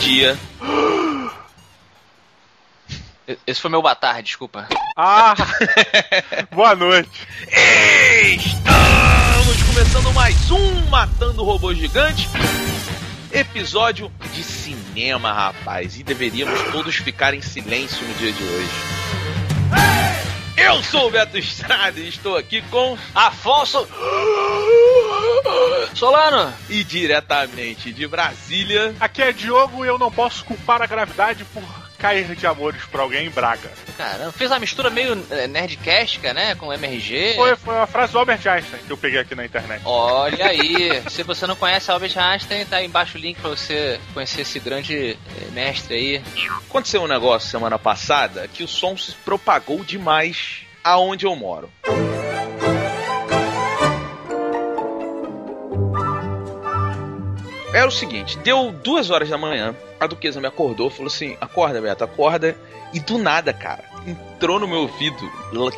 dia. Esse foi meu batar, desculpa. Ah! Boa noite. Estamos começando mais um Matando Robô Gigante. Episódio de cinema, rapaz. E deveríamos todos ficar em silêncio no dia de hoje. Eu sou o Beto Estrada e estou aqui com Afonso Solano. e diretamente de Brasília. Aqui é Diogo e eu não posso culpar a gravidade por cair de amores por alguém em Braga. Caramba, fez uma mistura meio eh, nerdcastica, né? Com MRG. Foi, foi uma frase do Albert Einstein que eu peguei aqui na internet. Olha aí, se você não conhece Albert Einstein, tá aí embaixo o link pra você conhecer esse grande eh, mestre aí. Aconteceu um negócio semana passada que o som se propagou demais aonde eu moro. Era o seguinte, deu duas horas da manhã, a duquesa me acordou, falou assim, acorda Beto, acorda, e do nada, cara, entrou no meu ouvido,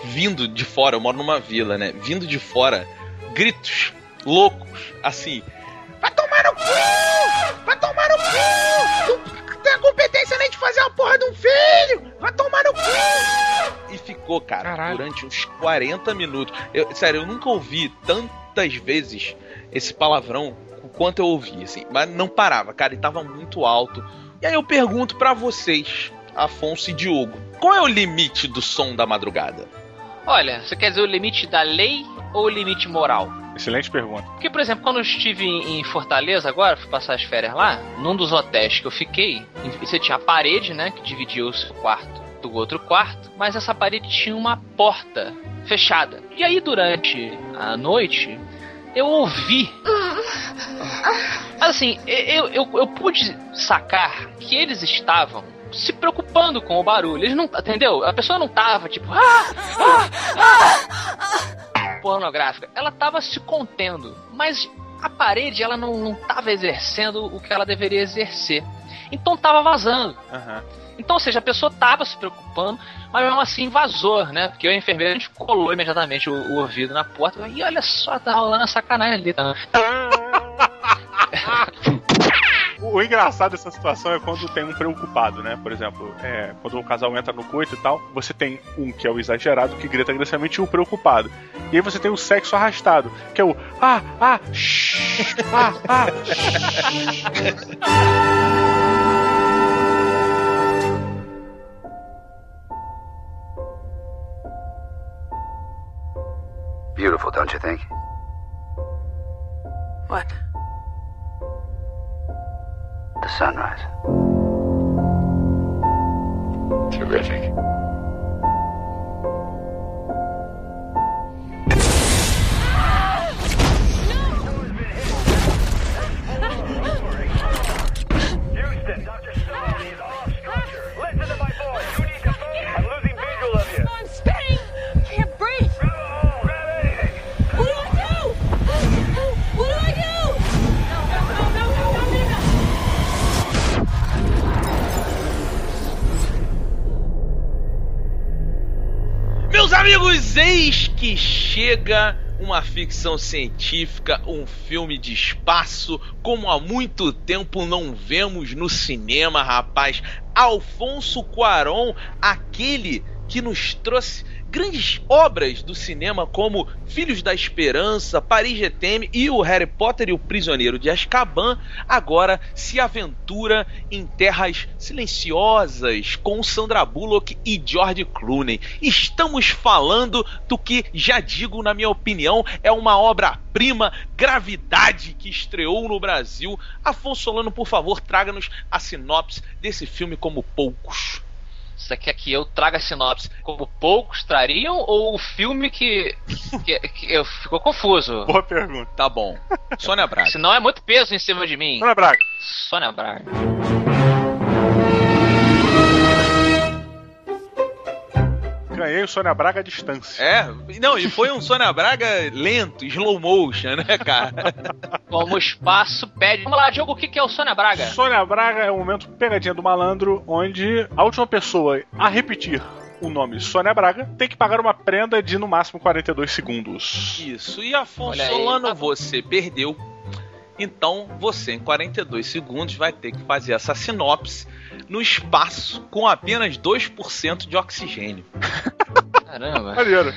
vindo de fora, eu moro numa vila, né, vindo de fora, gritos loucos, assim, vai tomar no cu, vai tomar no cu, tu tem a competência nem de fazer a porra de um filho, vai tomar no cu. E ficou, cara, Caralho. durante uns 40 minutos. Eu, sério, eu nunca ouvi tantas vezes esse palavrão quanto eu ouvi, assim. Mas não parava, cara, e tava muito alto. E aí eu pergunto pra vocês, Afonso e Diogo, qual é o limite do som da madrugada? Olha, você quer dizer o limite da lei ou o limite moral? Excelente pergunta. Porque, por exemplo, quando eu estive em em Fortaleza agora, fui passar as férias lá, num dos hotéis que eu fiquei, você tinha a parede, né, que dividia o seu quarto do outro quarto, mas essa parede tinha uma porta fechada. E aí, durante a noite, eu ouvi. Assim, eu, eu, eu pude sacar que eles estavam se preocupando com o barulho. Eles não. Entendeu? A pessoa não tava tipo. Ah, ah, ah, pornográfica. Ela tava se contendo. Mas a parede, ela não, não tava exercendo o que ela deveria exercer. Então tava vazando. Aham. Então, ou seja, a pessoa tava se preocupando, mas mesmo assim vazou, né? Porque a enfermeira a gente colou imediatamente o, o ouvido na porta. E olha só, tá rolando a sacanagem ali. Tá? O, o engraçado dessa situação é quando tem um preocupado, né? Por exemplo, é, quando um casal entra no coito e tal, você tem um que é o exagerado, que grita agressivamente, e o preocupado. E aí você tem o sexo arrastado, que é o ah, ah, shh, ah, ah, Beautiful, don't you think? What? The sunrise. Terrific. Chega uma ficção científica, um filme de espaço, como há muito tempo não vemos no cinema, rapaz. Alfonso Cuarón, aquele que nos trouxe grandes obras do cinema como Filhos da Esperança, Paris GTM e o Harry Potter e o Prisioneiro de Azkaban, agora se aventura em terras silenciosas com Sandra Bullock e George Clooney. Estamos falando do que, já digo na minha opinião, é uma obra-prima, Gravidade, que estreou no Brasil. Afonso Solano, por favor, traga-nos a sinopse desse filme como poucos. Você quer que eu traga a sinopse como poucos trariam ou o filme que, que, que eu ficou confuso? Boa pergunta. Tá bom. Sônia Braga. Senão é muito peso em cima de mim. Ana Braga. Sônia Braga. Ganhei o Sônia Braga à distância. É, não, e foi um Sônia Braga lento, slow motion, né, cara? Como o espaço pede. Vamos lá, Diogo, o que que é o Sônia Braga? Sônia Braga é o momento pegadinha do malandro, onde a última pessoa a repetir o nome Sônia Braga tem que pagar uma prenda de no máximo 42 segundos. Isso, e Afonso. Solano, você perdeu. Então, você, em 42 segundos, vai ter que fazer essa sinopse no espaço com apenas 2% de oxigênio. Caramba. Maneiro,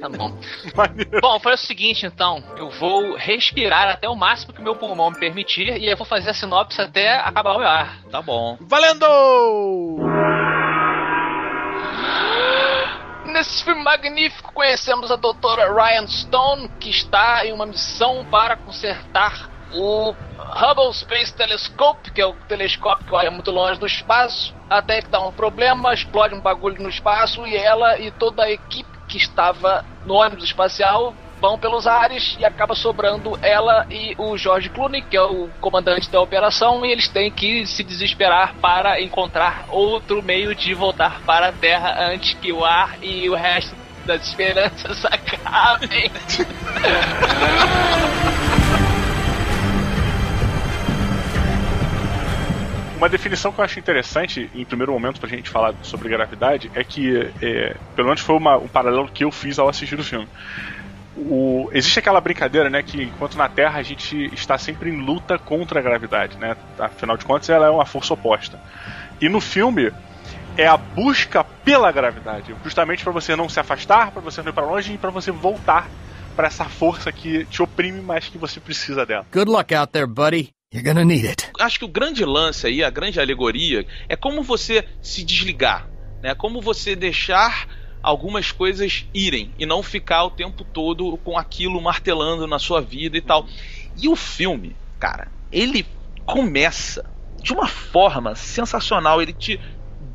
Tá bom. maneiro. Bom, foi o seguinte então. Eu vou respirar até o máximo que meu pulmão me permitir e eu vou fazer a sinopse até acabar o meu ar. Tá bom. Valendo! Nesse filme magnífico conhecemos a doutora Ryan Stone, que está em uma missão para consertar o Hubble Space Telescope, que é o telescópio que olha muito longe do espaço, até que dá um problema, explode um bagulho no espaço e ela e toda a equipe que estava no ônibus espacial vão pelos ares e acaba sobrando ela e o George Clooney, que é o comandante da operação, e eles têm que se desesperar para encontrar outro meio de voltar para a Terra antes que o ar e o resto das esperanças acabem. Uma definição que eu acho interessante, em primeiro momento, pra gente falar sobre gravidade, é que, é, pelo menos foi uma- um paralelo que eu fiz ao assistir o filme. O- existe aquela brincadeira, né, que enquanto na Terra a gente está sempre em luta contra a gravidade, né? Afinal de contas, ela é uma força oposta. E no filme é a busca pela gravidade, justamente para você não se afastar, para você não ir para longe e para você voltar para essa força que te oprime, mas que você precisa dela. Good luck out there, buddy. You're gonna need it. Acho que o grande lance aí, a grande alegoria, é como você se desligar, né? Como você deixar algumas coisas irem e não ficar o tempo todo com aquilo martelando na sua vida e tal. E o filme, cara, ele começa de uma forma sensacional. Ele te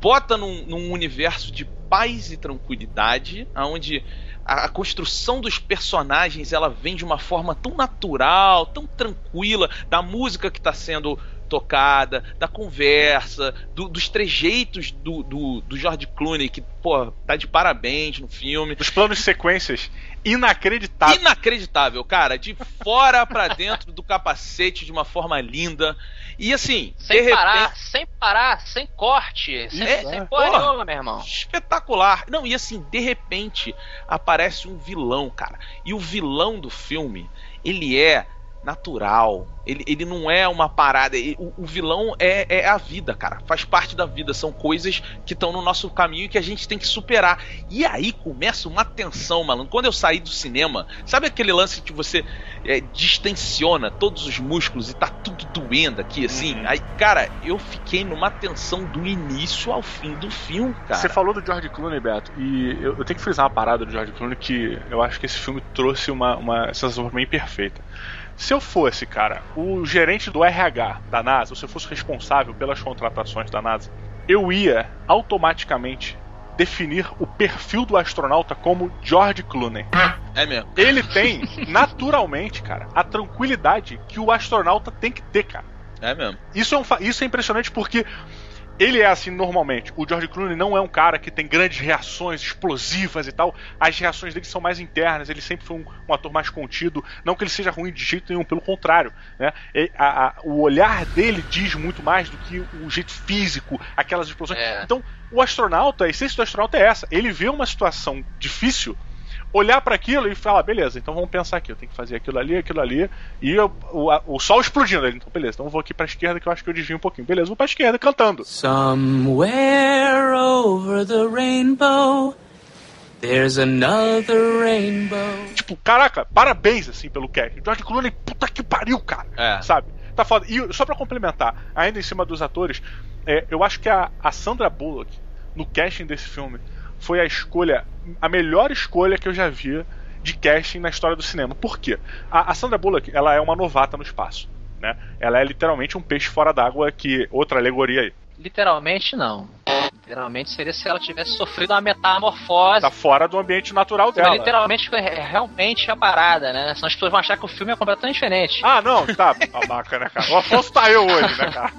bota num, num universo de paz e tranquilidade, onde a, a construção dos personagens ela vem de uma forma tão natural, tão tranquila, da música que está sendo tocada, da conversa, do- dos trejeitos do, do, do George Clooney, que, pô, tá de parabéns no filme. Dos planos de sequências inacreditáveis. Inacreditável, cara. De fora pra dentro do capacete de uma forma linda. E assim, Sem de parar, repente. sem parar, sem corte, sem, É, sem porra Porra. nenhuma, meu irmão. espetacular. Não, e assim, de repente aparece um vilão, cara. E o vilão do filme, ele é natural. Ele, ele não é uma parada. ele- o, o vilão é, é a vida, cara. Faz parte da vida. São coisas que estão no nosso caminho e que a gente tem que superar. E aí começa uma tensão, malandro. Quando eu saí do cinema, sabe aquele lance que você é, distensiona todos os músculos e tá tudo doendo aqui, assim? Uhum. Aí, cara, eu fiquei numa tensão do início ao fim do filme, cara. Você falou do George Clooney, Beto, e eu, eu tenho que frisar uma parada do George Clooney que eu acho que esse filme trouxe uma, uma sensação pra mim perfeita. Se eu fosse, cara, o gerente do RH da NASA, ou se eu fosse responsável pelas contratações da NASA, eu ia automaticamente definir o perfil do astronauta como George Clooney. É mesmo. Ele tem, naturalmente, cara, a tranquilidade que o astronauta tem que ter, cara. É mesmo. Isso é, um isso é impressionante porque ele é assim normalmente. O George Clooney não é um cara que tem grandes reações explosivas e tal. As reações dele são mais internas. Ele sempre foi um, um ator mais contido. Não que ele seja ruim de jeito nenhum, pelo contrário. Né? E a- a- o olhar dele diz muito mais do que o jeito físico, aquelas explosões. É. Então, o astronauta, a essência do astronauta é essa. Ele vê uma situação difícil. Olhar para aquilo e falar, beleza, então vamos pensar aqui, eu tenho que fazer aquilo ali, aquilo ali, e eu- o, a- o sol explodindo ele. Então, beleza, então eu vou aqui pra esquerda que eu acho que eu desvio um pouquinho. Beleza, vou pra esquerda cantando. Somewhere over the rainbow, There's another rainbow. Tipo, caraca, parabéns, assim, pelo casting. George Clooney, puta que pariu, cara. É. Sabe? Tá foda. E só pra complementar, ainda em cima dos atores, é, eu acho que a, a Sandra Bullock, no casting desse filme, foi a escolha, a melhor escolha que eu já vi de casting na história do cinema. Por quê? A, a Sandra Bullock, ela é uma novata no espaço. Né? Ela é literalmente um peixe fora d'água que outra alegoria aí. Literalmente não. Literalmente seria se ela tivesse sofrido uma metamorfose. Tá fora do ambiente natural dela. Mas literalmente é realmente a parada, né? Senão as pessoas vão achar que o filme é completamente diferente. Ah, não, tá, babaca, né, cara? O Afonso tá eu hoje, né, cara?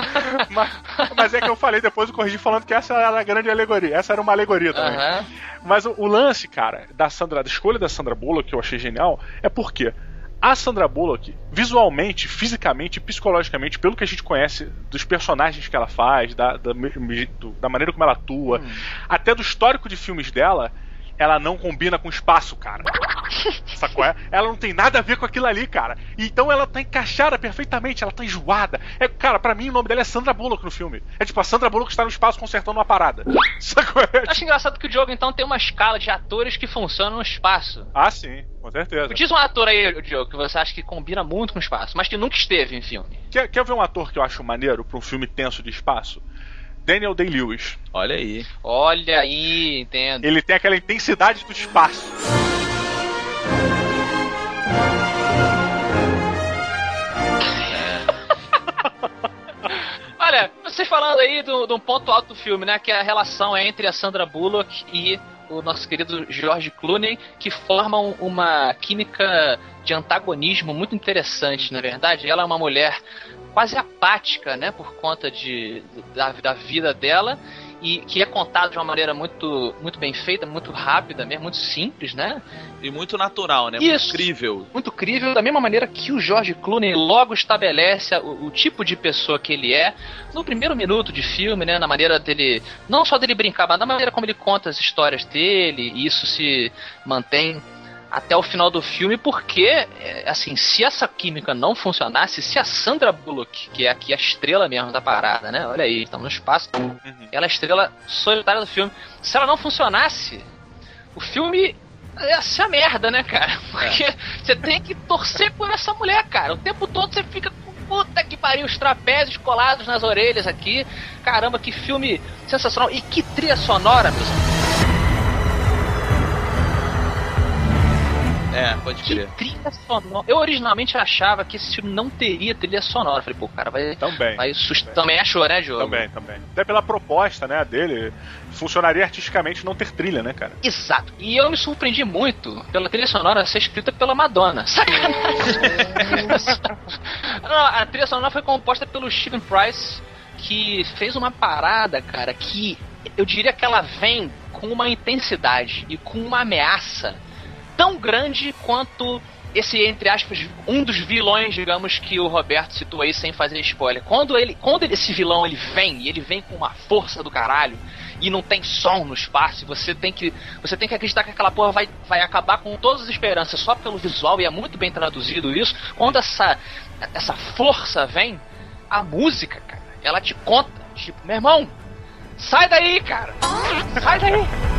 mas, mas é que eu falei depois, eu corrigi falando que essa era a grande alegoria. Essa era uma alegoria também. Aham. Mas o, o lance, cara, da Sandra, da escolha da Sandra Bullock, que eu achei genial, é porque a Sandra Bullock, visualmente, fisicamente psicologicamente, pelo que a gente conhece dos personagens que ela faz, da, da, do- da maneira como ela atua, até do histórico de filmes dela, ela não combina com espaço, cara. Sacou? É? Ela não tem nada a ver com aquilo ali, cara. Então ela tá encaixada perfeitamente, ela tá enjoada. É, cara, pra mim o nome dela é Sandra Bullock no filme. É tipo, a Sandra Bullock está no espaço consertando uma parada. Sacou? É, Eu acho engraçado que o Diogo então tem uma escala de atores que funcionam no espaço. Ah, sim, com certeza. Diz um ator aí, Diogo, que você acha que combina muito com o espaço, mas que nunca esteve em filme. Quer, quer ver um ator que eu acho maneiro pra um filme tenso de espaço? Daniel Day-Lewis. Olha aí. Olha aí, entendo. Ele tem aquela intensidade do espaço. Olha, vocês falando aí do- de um ponto alto do filme, né? Que é a relação entre a Sandra Bullock e o nosso querido George Clooney, que formam uma química de antagonismo muito interessante, na verdade. Ela é uma mulher quase apática, né? Por conta de, da, da vida dela. E que é contado de uma maneira muito, muito bem feita, muito rápida mesmo, muito simples, né? E muito natural, né? Isso. Muito incrível. muito crível, da mesma maneira que o George Clooney logo estabelece o, o tipo de pessoa que ele é no primeiro minuto de filme, né? Na maneira dele, não só dele brincar, mas na maneira como ele conta as histórias dele, e isso se mantém até o final do filme, porque, é, assim, se essa química não funcionasse, se a Sandra Bullock, que é aqui a estrela mesmo da parada, né? Olha aí, estamos no espaço, ela é a estrela solitária do filme. Se ela não funcionasse, o filme ia ser a merda, né, cara? Porque você tem que torcer por essa mulher, cara. O tempo todo você fica com puta que pariu, os trapézios colados nas orelhas aqui. Caramba, que filme sensacional. E que trilha sonora, meus amigos. É, pode Que crer. trilha sonora. Eu originalmente achava que esse filme não teria trilha sonora. Falei, pô, cara, vai. Também. vai sus- Também achou, né, Diogo? Também, também. Até pela proposta, né, dele, funcionaria artisticamente não ter trilha, né, cara? Exato. E eu me surpreendi muito pela trilha sonora ser escrita pela Madonna. Sacanagem. Não, a trilha sonora foi composta pelo Steven Price, que fez uma parada, cara, que eu diria que ela vem com uma intensidade e com uma ameaça tão grande quanto esse, entre aspas, um dos vilões, digamos, que o Roberto citou aí sem fazer spoiler. Quando ele, quando ele- esse vilão ele vem, e ele vem com uma força do caralho, e não tem som no espaço, você tem que, você tem que acreditar que aquela porra vai, vai acabar com todas as esperanças só pelo visual, e é muito bem traduzido isso. Quando essa, essa força vem, a música, cara, ela te conta, tipo, meu irmão, sai daí, cara! Sai daí!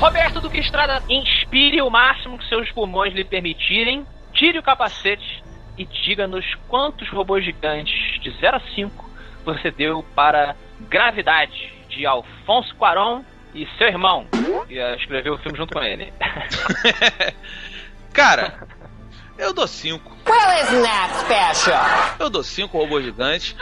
Roberto Duque Estrada, inspire o máximo que seus pulmões lhe permitirem, tire o capacete e diga-nos quantos robôs gigantes de 0 a 5 você deu para Gravidade, de Alfonso Cuarón e seu irmão, que escreveu o filme junto com ele. Cara, eu dou 5. Well, isn't that special? Eu dou 5 robôs gigantes.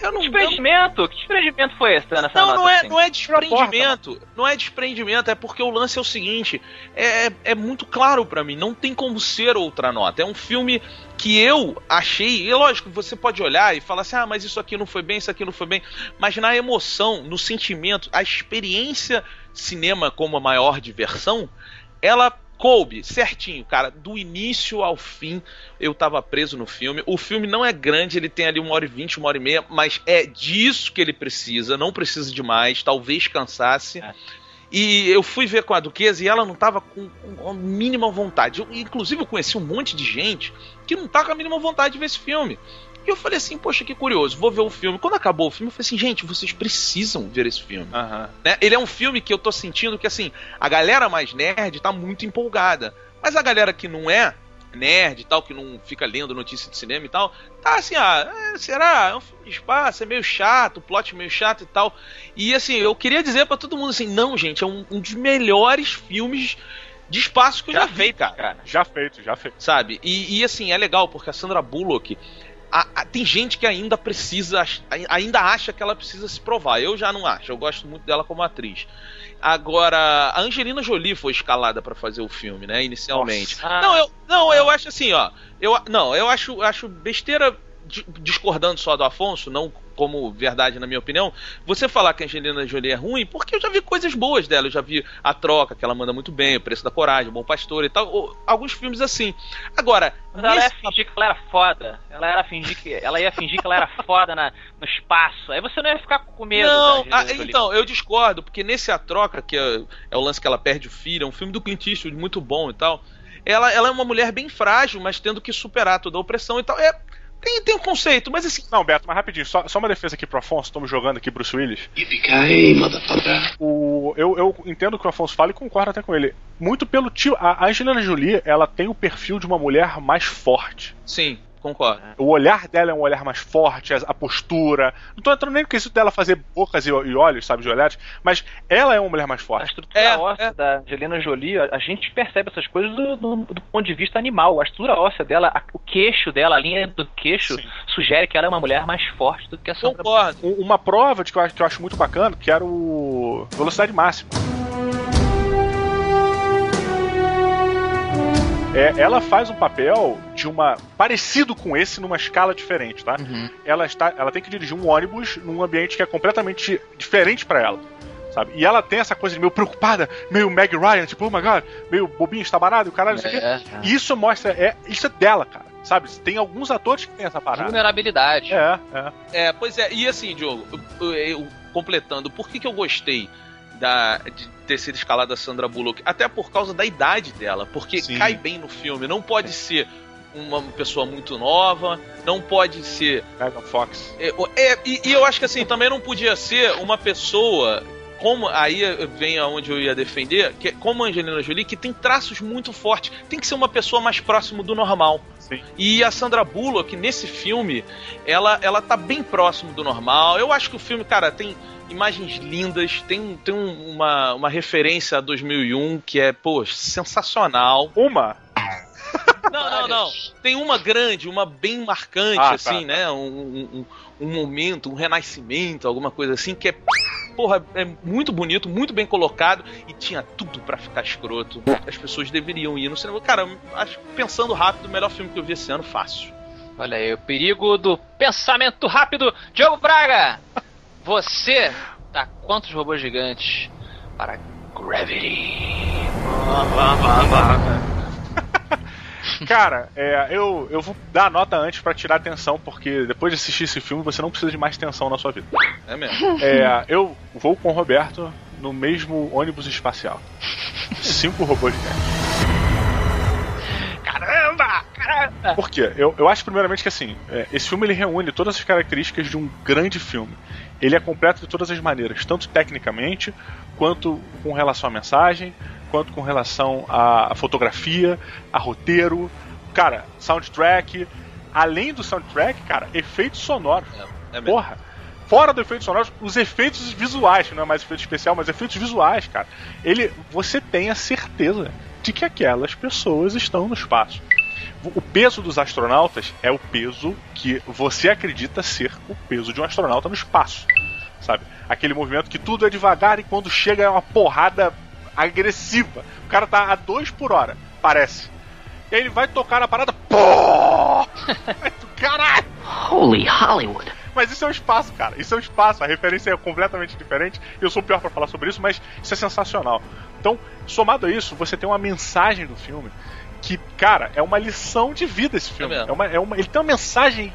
Eu não, eu, desprendimento? Que desprendimento foi esse, nessa Não, não é, assim? não é desprendimento. Não é desprendimento, é porque o lance é o seguinte: é, é muito claro pra mim, não tem como ser outra nota. É um filme que eu achei. E lógico, você pode olhar e falar assim: ah, mas isso aqui não foi bem, isso aqui não foi bem. Mas na emoção, no sentimento, a experiência cinema como a maior diversão, ela coube certinho, cara. Do início ao fim, eu tava preso no filme. O filme não é grande, ele tem ali uma hora e vinte, uma hora e meia, mas é disso que ele precisa, não precisa de mais, talvez cansasse. E eu fui ver com a Duquesa e ela não tava com, com a mínima vontade. Eu, inclusive, eu conheci um monte de gente que não tá com a mínima vontade de ver esse filme. E eu falei assim, poxa, que curioso, vou ver o filme. Quando acabou o filme, eu falei assim, gente, vocês precisam ver esse filme. Aham. Né? Ele é um filme que eu tô sentindo que, assim, a galera mais nerd tá muito empolgada. Mas a galera que não é nerd e tal, que não fica lendo notícia de cinema e tal, tá assim, ah, é, será? É um filme de espaço, é meio chato, o plot meio chato e tal. E assim, eu queria dizer pra todo mundo assim, não, gente, é um, um dos melhores filmes de espaço que eu já, Já vi, feito, cara. cara. Já feito, já feito. Sabe? E, e, assim, é legal, porque a Sandra Bullock. A- a- tem gente que ainda precisa, ainda acha que ela precisa se provar. Eu já não acho. Eu gosto muito dela como atriz. Agora, a Angelina Jolie foi escalada pra fazer o filme, né? Inicialmente. Nossa. Não, eu, não, eu acho assim, ó. Eu, não, eu acho, acho besteira discordando só do Afonso, não como verdade na minha opinião, você falar que a Angelina Jolie é ruim, porque eu já vi coisas boas dela, eu já vi A Troca, que ela manda muito bem, O Preço da Coragem, O Bom Pastor e tal, ou- alguns filmes assim. Agora, Mas ela ia nesse- fingir que ela era foda. Ela, era fingir que, ela ia fingir que ela era foda na, no espaço. Aí você não ia ficar com medo. Não, da ah, então, eu discordo, porque nesse A Troca, que é, é o lance que ela perde o filho, é um filme do Clint Eastwood muito bom e tal. Ela, ela é uma mulher bem frágil, mas tendo que superar toda a opressão e tal. É, tem, tem um conceito, mas assim. Não, Beto, mas rapidinho, só, só uma defesa aqui pro Afonso, estamos jogando aqui Bruce Willis. Yippee-ki-yay, motherfucker. O, eu, eu entendo o que o Afonso fala e concordo até com ele. Muito pelo tio. A a Angelina Jolie, ela tem o perfil de uma mulher mais forte. Sim, concordo. O olhar dela é um olhar mais forte, a, a postura. Não tô entrando nem no quesito dela fazer bocas e, e olhos, sabe, de olhares, mas ela é uma mulher mais A forte. estrutura É, óssea é. da Angelina Jolie, a, a gente percebe essas coisas do, do- do ponto de vista animal. A estrutura óssea dela, a- o queixo dela, a linha do queixo, Sim. sugere que ela é uma mulher mais forte do que a Sandra Concordo. Um- Uma prova de que eu, acho, que eu acho muito bacana, que era o Velocidade Máxima. É, ela faz um papel de uma parecido com esse numa escala diferente, tá? Ela está, ela tem que dirigir um ônibus num ambiente que é completamente diferente pra ela, sabe? E ela tem essa coisa de meio preocupada, meio Meg Ryan, tipo, oh my god, meio bobinho, estabanado, e o caralho, isso aqui. É, E isso mostra, é, isso é dela, cara, sabe? Tem alguns atores que tem essa parada. Vulnerabilidade. É, é. É, pois é, e assim, Diogo, eu- eu- eu- completando, por que, que eu gostei da, de ter sido escalada a Sandra Bullock? Até por causa da idade dela, porque Sim. cai bem no filme. Não pode ser uma pessoa muito nova, não pode ser. Megan Fox. É, é, e, e eu acho que assim, também não podia ser uma pessoa. Como aí vem aonde eu ia defender, que é como a Angelina Jolie, que tem traços muito fortes. Tem que ser uma pessoa mais próximo do normal. Sim. E a Sandra Bullock, nesse filme, ela, ela tá bem próximo do normal. Eu acho que o filme, cara, tem imagens lindas, tem, tem um- uma, uma referência a 2001 que é, pô, sensacional. Uma? Não, não, não. Tem uma grande, uma bem marcante, Ah, tá, assim, tá. né? Um, um, um momento, um renascimento, alguma coisa assim, que é. Porra, é muito bonito, muito bem colocado e tinha tudo pra ficar escroto. As pessoas deveriam ir no cinema. Cara, acho, pensando rápido, o melhor filme que eu vi esse ano, fácil. Olha aí, o perigo do pensamento rápido. Diogo Braga, você tá quantos robôs gigantes para Gravity? Cara, é, eu, eu vou dar a nota antes pra tirar atenção, porque depois de assistir esse filme você não precisa de mais tensão na sua vida. É mesmo. É, eu vou com o Roberto no mesmo ônibus espacial. Cinco robôs gigantes. Caramba! Caramba! Por quê? Eu, eu acho primeiramente que assim, é, esse filme ele reúne todas as características de um grande filme. Ele é completo de todas as maneiras, tanto tecnicamente, quanto com relação à mensagem, quanto com relação à, fotografia, a roteiro, cara, soundtrack. Além do soundtrack, cara, efeitos sonoros. É mesmo. Porra! Fora do efeito sonoro, os efeitos visuais, não é mais efeito especial, mas efeitos visuais, cara. Ele, você tem a certeza de que aquelas pessoas estão no espaço. O peso dos astronautas é o peso que você acredita ser o peso de um astronauta no espaço. Sabe? Aquele movimento que tudo é devagar e quando chega é uma porrada agressiva. O cara tá a dois por hora, parece. E aí ele vai tocar na parada. Pô! Caralho! Holy Hollywood. Mas isso é o espaço, cara. Isso é o espaço. A referência é completamente diferente. Eu sou o pior pra falar sobre isso, mas isso é sensacional. Então, somado a isso, você tem uma mensagem do filme que, cara, é uma lição de vida esse filme. É. É uma, é uma, ele tem uma mensagem.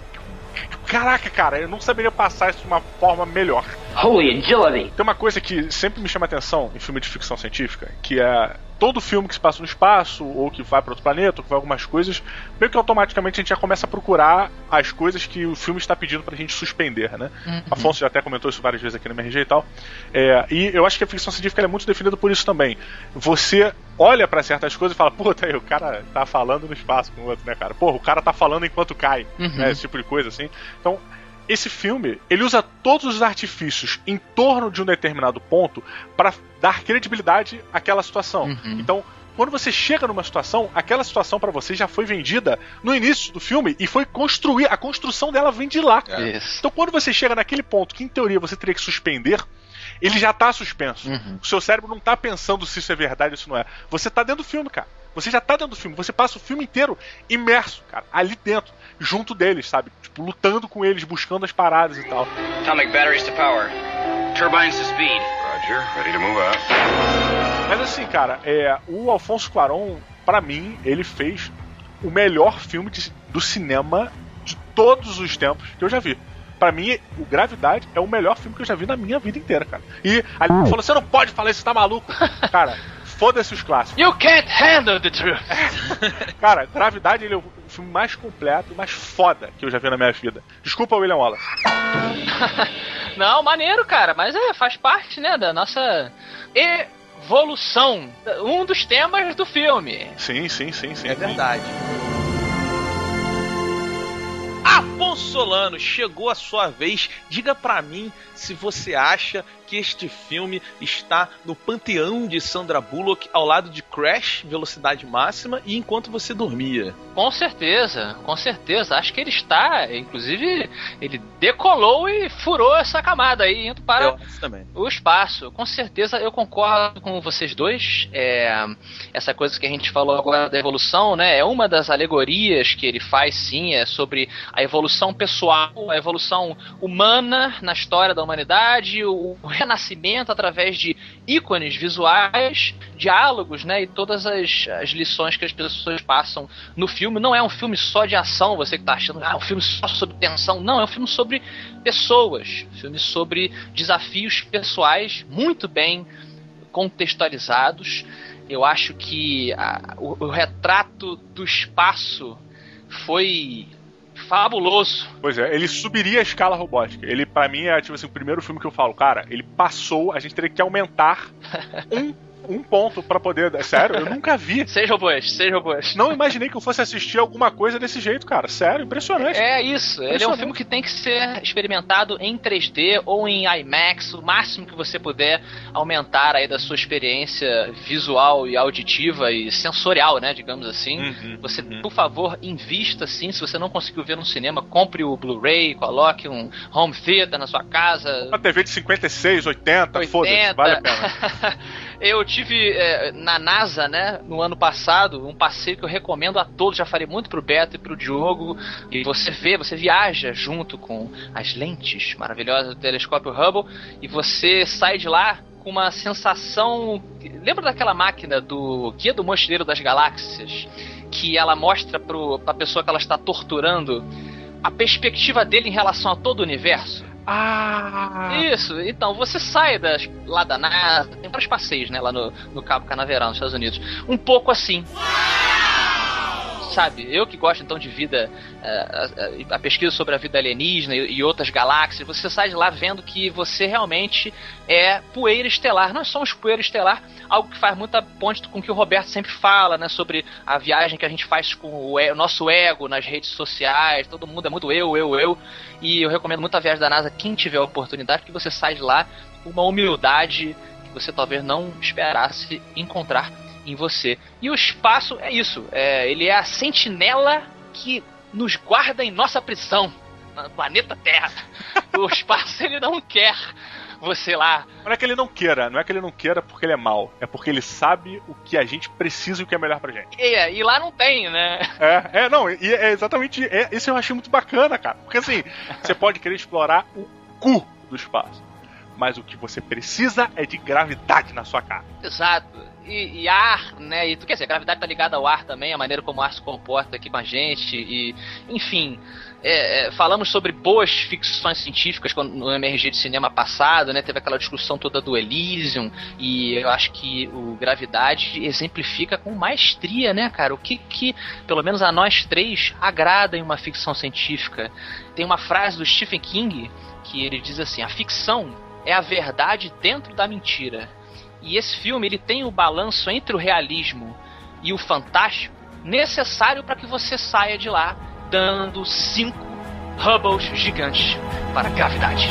Caraca, cara, eu não saberia passar isso de uma forma melhor. Holy agility. Tem uma coisa que sempre me chama atenção em filme de ficção científica, que é todo filme que se passa no espaço, ou que vai para outro planeta, ou que vai algumas coisas, meio que automaticamente a gente já começa a procurar as coisas que o filme está pedindo pra gente suspender, né? Uhum. Afonso já até comentou isso várias vezes aqui no MRG e tal. É, e eu acho que a ficção científica é muito definida por isso também. Você olha pra certas coisas e fala, puta, aí, o cara tá falando no espaço com o outro, né, cara? Porra, o cara tá falando enquanto cai, Uhum. né? Esse tipo de coisa, assim. Então, esse filme, ele usa todos os artifícios em torno de um determinado ponto para dar credibilidade àquela situação. Uhum. Então, quando você chega numa situação, aquela situação pra você já foi vendida no início do filme e foi construir, a construção dela vem de lá. É. Então, quando você chega naquele ponto que em teoria você teria que suspender, ele já tá suspenso. Uhum. O seu cérebro não tá pensando se isso é verdade ou se não é. Você tá dentro do filme, cara. Você já tá dentro do filme. Você passa o filme inteiro imerso, cara, ali dentro, junto deles, sabe? Tipo, lutando com eles, buscando as paradas e tal. Atomic batteries to power. Turbines to speed. Roger. Ready to move out. Mas assim, cara, é, o Alfonso Cuarón, pra mim, ele fez o melhor filme de- do cinema de todos os tempos que eu já vi. Pra mim, o Gravidade é o melhor filme que eu já vi na minha vida inteira, cara. E ali ele falou: você não pode falar isso, você tá maluco. cara, foda-se os clássicos. You can't handle the truth. Cara, Gravidade ele é o filme mais completo, mais foda que eu já vi na minha vida. Desculpa, William Wallace. Não, maneiro, cara, mas é, faz parte, né, da nossa evolução. Um dos temas do filme. Sim, sim, sim, sim. É verdade. Afonso Solano, chegou a sua vez. Diga pra mim se você acha que este filme está no panteão de Sandra Bullock ao lado de Crash, Velocidade Máxima e Enquanto Você Dormia. Com certeza, com certeza. Acho que ele está, inclusive, ele decolou e furou essa camada aí, indo para o espaço. Com certeza eu concordo com vocês dois. É, essa coisa que a gente falou agora da evolução, né? É uma das alegorias que ele faz, sim, é sobre a evolução pessoal, a evolução humana na história da humanidade, o renascimento através de ícones visuais, diálogos, né? E todas as, as lições que as pessoas passam no filme. Não é um filme só de ação, você que tá achando, ah, é um filme só sobre tensão. Não, é um filme sobre pessoas. Filme sobre desafios pessoais muito bem contextualizados. Eu acho que a- o, o retrato do espaço foi fabuloso. Pois é, ele subiria a escala robótica. Ele, pra mim, é tipo assim, o primeiro filme que eu falo, cara, ele passou, a gente teria que aumentar um, um ponto pra poder. é Sério, eu nunca vi. Seis robôs, seis robôs. Não imaginei que eu fosse assistir alguma coisa desse jeito, cara. Sério, impressionante. É isso, ele é um Impressionante. filme que tem que ser experimentado em 3D ou em IMAX, o máximo que você puder aumentar aí da sua experiência visual e auditiva e sensorial, né, digamos assim. Uhum, Você, uhum. por favor, invista sim. Se você não conseguiu ver no cinema, compre o Blu-ray, coloque um home theater na sua casa. Uma TV de 56, 80, foda-se, vale a pena. eu tive é, na NASA, né, no ano passado, um passeio que eu recomendo a todos. Já falei muito pro Beto e pro Diogo. E você vê, você viaja junto com as lentes maravilhosas do telescópio Hubble e você sai de lá com uma sensação. Lembra daquela máquina do Guia do Mochileiro das Galáxias? Que ela mostra pro, pra pessoa que ela está torturando a perspectiva dele em relação a todo o universo. Ah! Isso, então você sai das, lá da NASA, tem vários passeios, né, lá no, no Cabo Canaveral, nos Estados Unidos. Um pouco assim. Sabe, eu que gosto então de vida, eh, a, pesquisa sobre a vida alienígena e, outras galáxias, você sai de lá vendo que você realmente é poeira estelar. Nós somos poeira estelar, algo que faz muita ponte com o que o Roberto sempre fala, né, sobre a viagem que a gente faz com o, o nosso ego nas redes sociais, todo mundo é muito eu, eu, eu. E eu recomendo muito a viagem da NASA, quem tiver a oportunidade, que você sai de lá com uma humildade que você talvez não esperasse encontrar em você. E o espaço é isso, é, ele é a sentinela que nos guarda em nossa prisão, no planeta Terra. o espaço ele não quer você lá. Não é que ele não queira, não é que ele não queira porque ele é mal, é porque ele sabe o que a gente precisa e o que é melhor pra gente. E, e lá não tem, né? É, é, não, e é exatamente. É, isso eu achei muito bacana, cara. Porque assim, você pode querer explorar o cu do espaço. Mas o que você precisa é de gravidade na sua cara. Exato. E, e ar, né? E tu quer dizer, a gravidade tá ligada ao ar também, a maneira como o ar se comporta aqui com a gente, e enfim. é, é, falamos sobre boas ficções científicas no MRG de cinema passado, né? Teve aquela discussão toda do Elysium, e eu acho que o Gravidade exemplifica com maestria, né, cara? O que que, pelo menos a nós três, agrada em uma ficção científica. Tem uma frase do Stephen King que ele diz assim: a ficção é a verdade dentro da mentira. E esse filme ele tem o balanço entre o realismo e o fantástico necessário para que você saia de lá dando cinco Hubbles gigantes para a gravidade.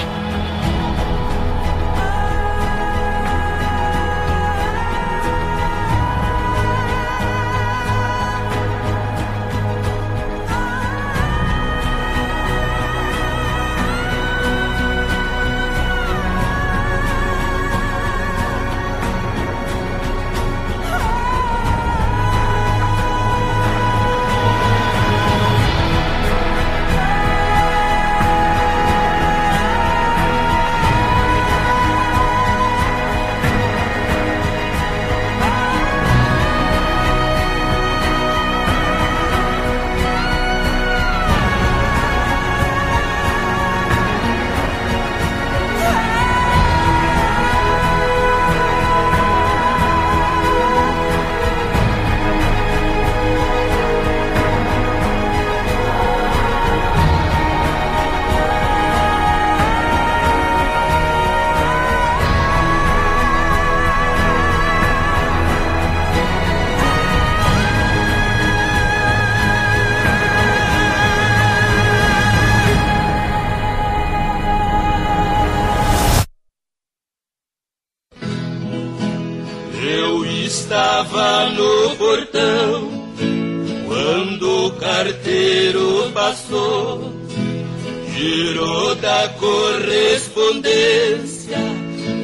Correspondência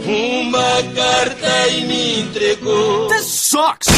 uma carta e me entregou. This sucks!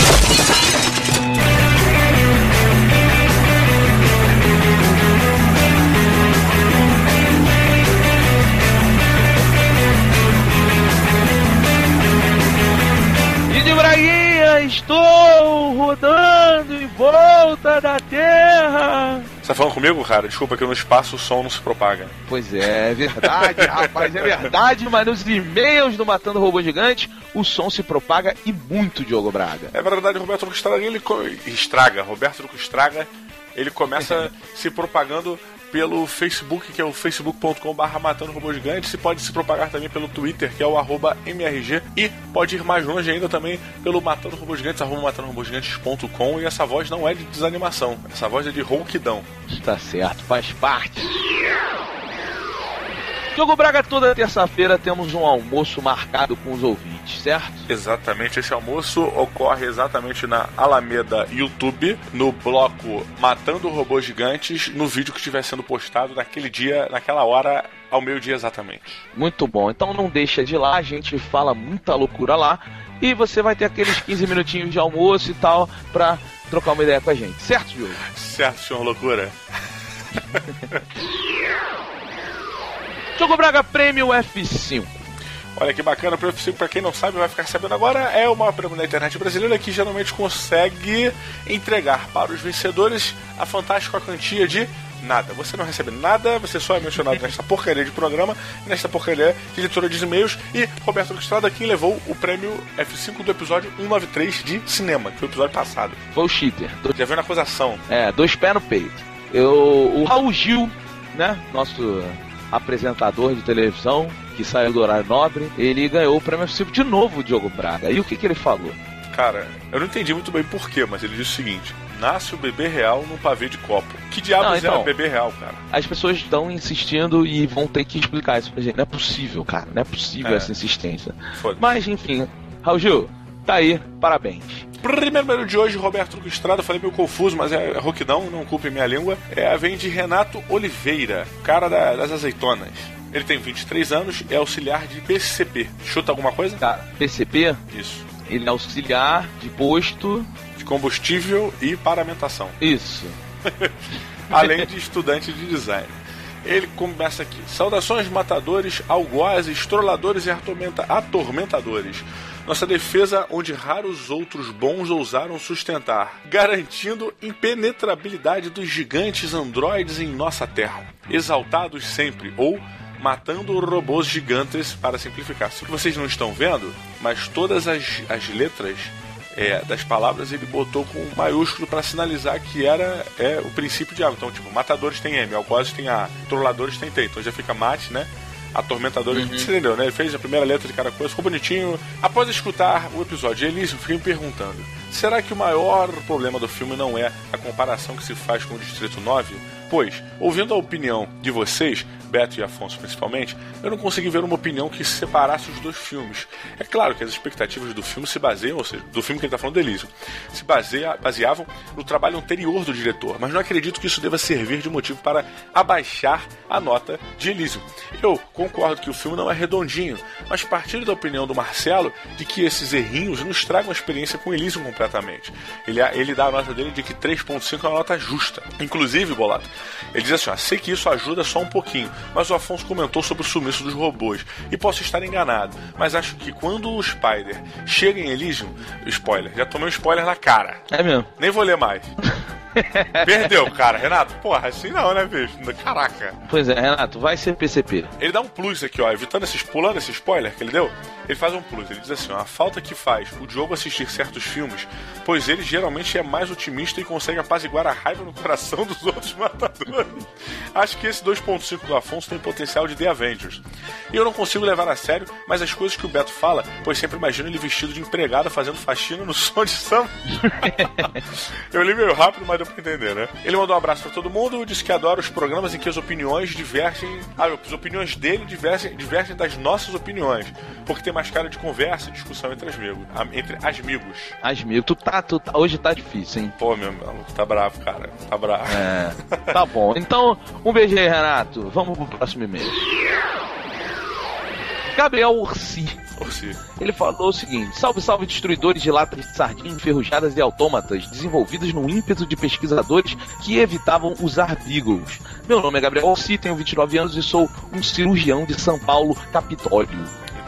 E de Braguinha, estou rodando em volta da Terra. Você tá falando comigo, cara? Desculpa que no espaço o som não se propaga. Pois é, é verdade, rapaz, é verdade, mas nos e-mails do Matando Robô Gigante, o som se propaga e muito, Diogo Braga. É verdade, Roberto Estraga, ele co- estraga, Roberto Luco Estraga, ele começa se propagando pelo Facebook, que é o facebook.com.br Matando Robô Gigante. Se pode se propagar também pelo Twitter, que é o arroba MRG. E pode ir mais longe ainda também pelo Matando Robô Gigantes, arroba matandorobogigantes.com. E essa voz não é de desanimação, essa voz é de rouquidão. Tá certo, faz parte. Diogo Braga, toda terça-feira temos um almoço marcado com os ouvintes, certo? Exatamente, esse almoço ocorre exatamente na Alameda YouTube, no bloco Matando Robôs Gigantes, no vídeo que estiver sendo postado naquele dia, naquela hora, ao meio-dia exatamente. Muito bom. Então não deixa de ir lá, a gente fala muita loucura lá. E você vai ter aqueles 15 minutinhos de almoço e tal pra trocar uma ideia com a gente, certo, Diogo? Certo, senhor loucura. Diogo Braga Prêmio F5. Olha que bacana, o Prêmio F5, pra quem não sabe, vai ficar sabendo agora, é uma prêmio da internet brasileira que geralmente consegue entregar para os vencedores a fantástica quantia de nada. Você não recebe nada, você só é mencionado nesta porcaria de programa, nesta porcaria de leitura de e-mails. E Roberto Estrada, quem levou o prêmio F5 do episódio 193 de cinema, que foi o episódio passado. Foi o cheater. Já veio na acusação. É, dois pés no peito. Eu, o Raul Gil, né? Nosso apresentador de televisão, que saiu do horário nobre, ele ganhou o prêmio F5 de novo, Diogo Braga. E o que, que ele falou? Cara, eu não entendi muito bem porquê, mas ele disse o seguinte: nasce o bebê real num pavê de copo. Que diabos Não, então- era bebê real, cara? As pessoas estão insistindo e vão ter que explicar isso pra gente. Não é possível, cara. Não é possível É. essa insistência. Mas, enfim, Raul Gil, tá aí, parabéns. Primeiro número de hoje, Roberto Truco Estrada, falei meio confuso, mas é roquidão, não culpe minha língua. É, vem de Renato Oliveira, cara da- das azeitonas. Ele tem 23 anos, é auxiliar de PCP. Chuta alguma coisa? Cara, PCP, Isso. ele é auxiliar de posto. De combustível e paramentação. Isso. Além de estudante de design. Ele começa aqui. Saudações matadores, algozes, trolladores e atormenta- atormentadores. Nossa defesa onde raros outros bons ousaram sustentar, garantindo impenetrabilidade dos gigantes androides em nossa terra. Exaltados sempre, ou matando robôs gigantes, para simplificar. Se vocês não estão vendo, mas todas as, as letras é, das palavras ele botou com maiúsculo para sinalizar que era é, o princípio de algo. Então, tipo, matadores tem M, algozes tem A, trolladores tem T. Então já fica mate, né? Atormentadores, você entendeu, né? Ele fez a primeira letra de cada coisa, ficou bonitinho. Após escutar o episódio de Elise, eu fiquei me perguntando: será que o maior problema do filme não é a comparação que se faz com o Distrito 9? Pois, ouvindo a opinião de vocês, Beto e Afonso principalmente, eu não consegui ver uma opinião que separasse os dois filmes. É claro que as expectativas do filme se baseiam, ou seja, do filme que ele está falando do se baseia, baseavam no trabalho anterior do diretor, mas não acredito que isso deva servir de motivo para abaixar a nota de Elysium. Eu concordo que o filme não é redondinho, mas partilho da opinião do Marcelo de que esses errinhos não estragam a experiência com Elysium completamente. Ele, ele dá a nota dele de que 3.5 é uma nota justa. Inclusive, Bolato, ele diz assim, ó, sei que isso ajuda só um pouquinho, mas o Afonso comentou sobre o sumiço dos robôs, e posso estar enganado, mas acho que quando o Spider chega em Elysium, spoiler, já tomei um spoiler na cara. É mesmo. Nem vou ler mais. Perdeu, cara. Renato, porra, assim não, né, bicho? Caraca. Pois é, Renato, vai ser PCP. Ele dá um plus aqui, ó, evitando esses, pulando esse spoiler que ele deu, ele faz um plus. Ele diz assim, ó, a falta que faz o Diogo assistir certos filmes, pois ele geralmente é mais otimista e consegue apaziguar a raiva no coração dos outros matadores. Acho que esse 2.5 do Afonso tem potencial de The Avengers. E eu não consigo levar a sério, mas as coisas que o Beto fala, pois sempre imagino ele vestido de empregado fazendo faxina no som de samba. eu li meio rápido, mas deu pra entender, né? Ele mandou um abraço pra todo mundo, disse que adora os programas em que as opiniões divergem. Ah, as opiniões dele divergem, divergem das nossas opiniões. Porque tem mais cara de conversa e discussão entre amigos. Entre amigos. Asmiro, tu tá, tu tá, hoje tá difícil, hein? Pô, meu maluco, tá bravo, cara. Tá bravo. É, tá bom. Então, um beijo aí, Renato. Vamos pro próximo e-mail. Gabriel Ursi. Ele falou o seguinte: Salve, salve, destruidores de latas de sardinha enferrujadas e autômatas, desenvolvidos no ímpeto de pesquisadores que evitavam usar Beagles. Meu nome é Gabriel Ursi, tenho 29 anos e sou um cirurgião de São Paulo, Capitólio.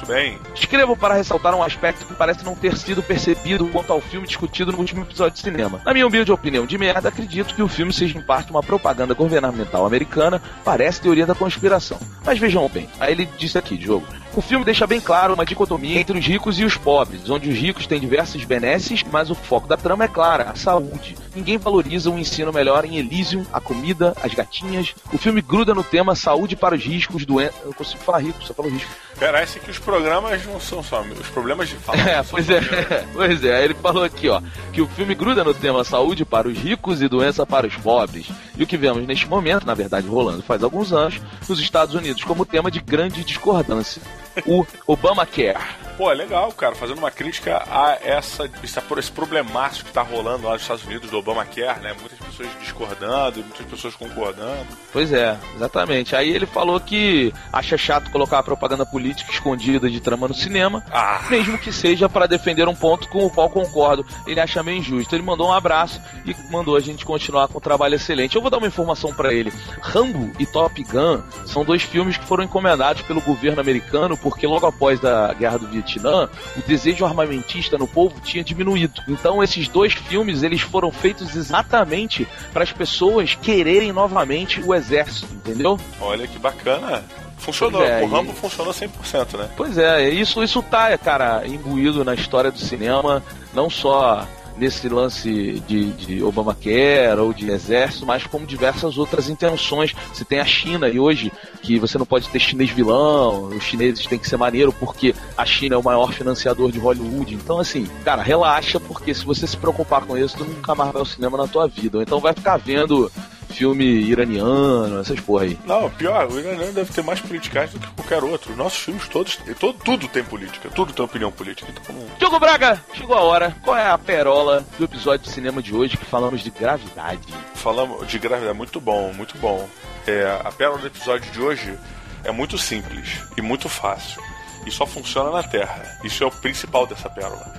Muito bem. Escrevo para ressaltar um aspecto que parece não ter sido percebido quanto ao filme discutido no último episódio de cinema. Na minha humilde opinião de merda, acredito que o filme seja em parte uma propaganda governamental americana, parece teoria da conspiração. Mas vejam bem, aí ele disse aqui, Diogo. O filme deixa bem claro uma dicotomia entre os ricos e os pobres, onde os ricos têm diversas benesses, mas o foco da trama é clara, a saúde. Ninguém valoriza um ensino melhor em Elysium, a comida, as gatinhas. O filme gruda no tema saúde para os riscos, doenças. Eu consigo falar rico, só falo risco. Parece que os programas não são só os problemas de fala. É, pois é, pois é. Ele falou aqui, ó, que o filme gruda no tema saúde para os ricos e doença para os pobres. E o que vemos neste momento, na verdade, rolando faz alguns anos, nos Estados Unidos, como tema de grande discordância. O Obamacare. Pô, é legal, cara, fazendo uma crítica a essa, esse, esse problemaço que tá rolando lá nos Estados Unidos do Obamacare, né? Muitas pessoas discordando, muitas pessoas concordando. Pois é, exatamente. Aí ele falou que acha chato colocar a propaganda política escondida de trama no cinema, Ah. mesmo que seja para defender um ponto com o qual concordo. Ele acha meio injusto. Ele mandou um abraço e mandou a gente continuar com o trabalho excelente. Eu vou dar uma informação para ele. Rambo e Top Gun são dois filmes que foram encomendados pelo governo americano porque logo após a Guerra do Vietnã, o desejo armamentista no povo tinha diminuído. Então esses dois filmes eles foram feitos exatamente para as pessoas quererem novamente o exército, entendeu? Olha que bacana. Funcionou, é, o Rambo e- funcionou 100%, né? Pois é, isso, isso tá, cara, imbuído na história do cinema, não só nesse lance de, de Obamacare ou de exército, mas como diversas outras intenções. Você tem a China e hoje que você não pode ter chinês vilão, os chineses têm que ser maneiro porque a China é o maior financiador de Hollywood. Então, assim, cara, relaxa, porque se você se preocupar com isso, tu nunca mais vai ao cinema na tua vida. Ou então vai ficar vendo filme iraniano, essas porra aí. Não, pior, o iraniano deve ter mais politicagem do que qualquer outro. Os nossos filmes todos, todo, tudo tem política, tudo tem opinião política. Então, Diogo Braga, chegou a hora. Qual é a perola do episódio de cinema de hoje que falamos de gravidade? falamos de gravidade, muito bom, muito bom. É, a pérola do episódio de hoje é muito simples e muito fácil. E só funciona na Terra. Isso é o principal dessa pérola.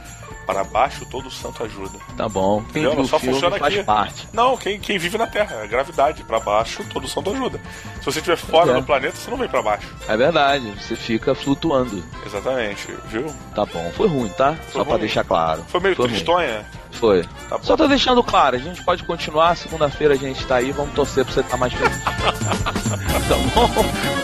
Para baixo todo santo ajuda. Tá bom. Quem Entendeu? Só funciona faz aqui. parte. Não, quem, quem vive na Terra, a gravidade, para baixo todo santo ajuda. Se você estiver fora é. do planeta, você não vem para baixo. É verdade, você fica flutuando. Exatamente, viu? Tá bom. Foi ruim, tá? Só pra ruim. deixar claro. Foi meio ruim. tristonha? Foi. Tá. Só tô deixando claro, a gente pode continuar. Segunda-feira a gente tá aí, vamos torcer pra você estar mais feliz. tá bom?